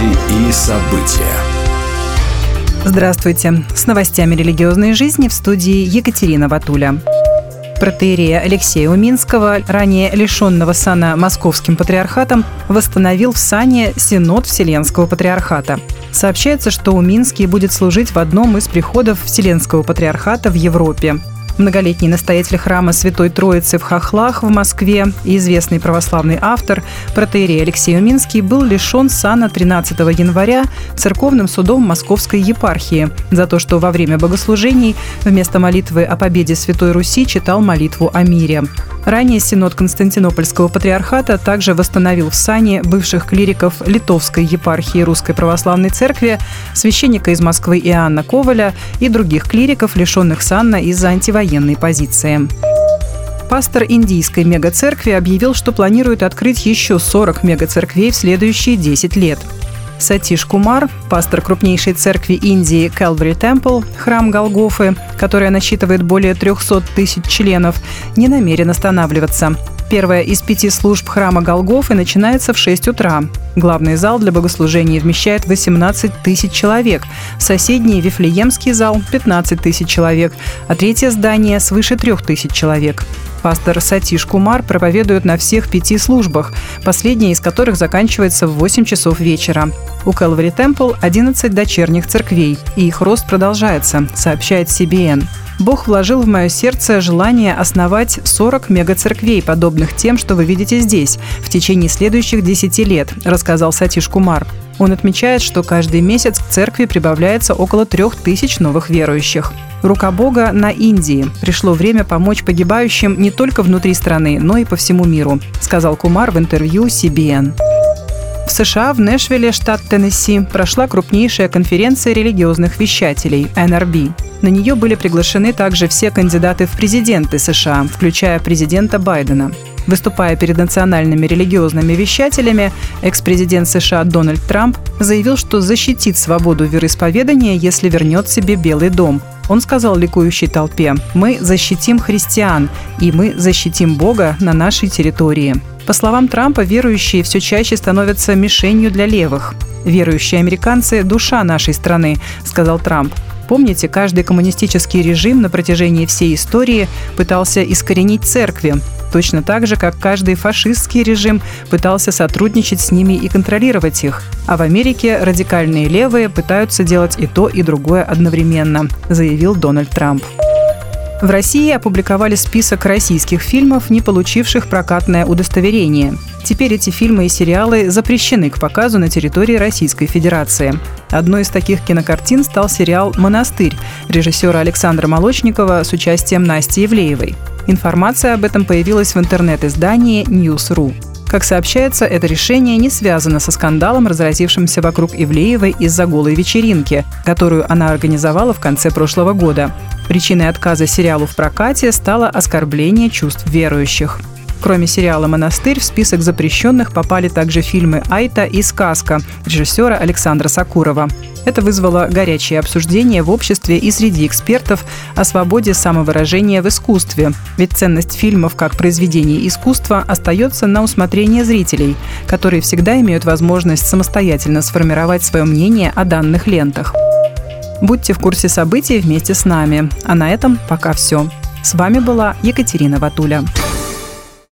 Новости и события. Здравствуйте. С новостями религиозной жизни в студии Екатерина Ватуля. Протеерея Алексея Уминского, ранее лишенного сана Московским патриархатом, восстановил в сане Синод Вселенского патриархата. Сообщается, что Уминский будет служить в одном из приходов Вселенского патриархата в Европе. Многолетний настоятель храма Святой Троицы в Хохлах в Москве и известный православный автор протеерей Алексей Уминский был лишен сана 13 января церковным судом Московской епархии за то, что во время богослужений вместо молитвы о победе Святой Руси читал молитву о мире. Ранее Синод Константинопольского патриархата также восстановил в сане бывших клириков Литовской епархии Русской Православной Церкви, священника из Москвы Иоанна Коваля и других клириков, лишенных сана из-за антивоенной позиции пастор индийской мегацеркви объявил, что планирует открыть еще 40 мегацерквей в следующие 10 лет. Сатиш Кумар, пастор крупнейшей церкви Индии Calvary Temple, храм Голгофы, которая насчитывает более 300 тысяч членов, не намерен останавливаться. Первая из пяти служб храма Голгофы начинается в 6 утра. Главный зал для богослужения вмещает 18 тысяч человек, соседний Вифлеемский зал – 15 тысяч человек, а третье здание – свыше 3 тысяч человек. Пастор Сатиш Кумар проповедует на всех пяти службах, последняя из которых заканчивается в 8 часов вечера. У Calvary Temple 11 дочерних церквей, и их рост продолжается, сообщает CBN. Бог вложил в мое сердце желание основать 40 мегацерквей, подобных тем, что вы видите здесь, в течение следующих 10 лет, рассказал Сатиш Кумар. Он отмечает, что каждый месяц к церкви прибавляется около трех тысяч новых верующих. Рука Бога на Индии. Пришло время помочь погибающим не только внутри страны, но и по всему миру, сказал Кумар в интервью CBN. В США, в Нэшвилле, штат Теннесси, прошла крупнейшая конференция религиозных вещателей – NRB. На нее были приглашены также все кандидаты в президенты США, включая президента Байдена. Выступая перед национальными религиозными вещателями, экс-президент США Дональд Трамп заявил, что защитит свободу вероисповедания, если вернет себе Белый дом. Он сказал ликующей толпе, «Мы защитим христиан, и мы защитим Бога на нашей территории». По словам Трампа, верующие все чаще становятся мишенью для левых. «Верующие американцы – душа нашей страны», – сказал Трамп. Помните, каждый коммунистический режим на протяжении всей истории пытался искоренить церкви, точно так же, как каждый фашистский режим пытался сотрудничать с ними и контролировать их. А в Америке радикальные левые пытаются делать и то, и другое одновременно, заявил Дональд Трамп. В России опубликовали список российских фильмов, не получивших прокатное удостоверение. Теперь эти фильмы и сериалы запрещены к показу на территории Российской Федерации. Одной из таких кинокартин стал сериал «Монастырь» режиссера Александра Молочникова с участием Насти Евлеевой. Информация об этом появилась в интернет-издании News.ru. Как сообщается, это решение не связано со скандалом, разразившимся вокруг Ивлеевой из-за голой вечеринки, которую она организовала в конце прошлого года. Причиной отказа сериалу в прокате стало оскорбление чувств верующих. Кроме сериала «Монастырь» в список запрещенных попали также фильмы «Айта» и «Сказка» режиссера Александра Сакурова. Это вызвало горячее обсуждение в обществе и среди экспертов о свободе самовыражения в искусстве. Ведь ценность фильмов как произведений искусства остается на усмотрение зрителей, которые всегда имеют возможность самостоятельно сформировать свое мнение о данных лентах. Будьте в курсе событий вместе с нами. А на этом пока все. С вами была Екатерина Ватуля.